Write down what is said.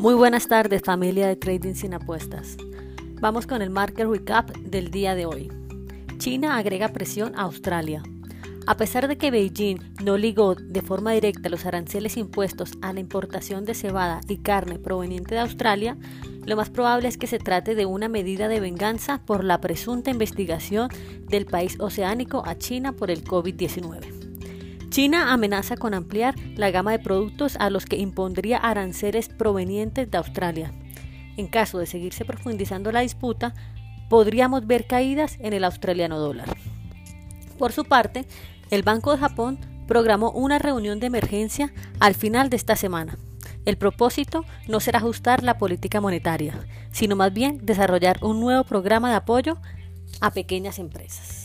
Muy buenas tardes familia de Trading sin apuestas. Vamos con el market recap del día de hoy. China agrega presión a Australia. A pesar de que Beijing no ligó de forma directa los aranceles impuestos a la importación de cebada y carne proveniente de Australia, lo más probable es que se trate de una medida de venganza por la presunta investigación del país oceánico a China por el COVID-19. China amenaza con ampliar la gama de productos a los que impondría aranceles provenientes de Australia. En caso de seguirse profundizando la disputa, podríamos ver caídas en el australiano dólar. Por su parte, el Banco de Japón programó una reunión de emergencia al final de esta semana. El propósito no será ajustar la política monetaria, sino más bien desarrollar un nuevo programa de apoyo a pequeñas empresas.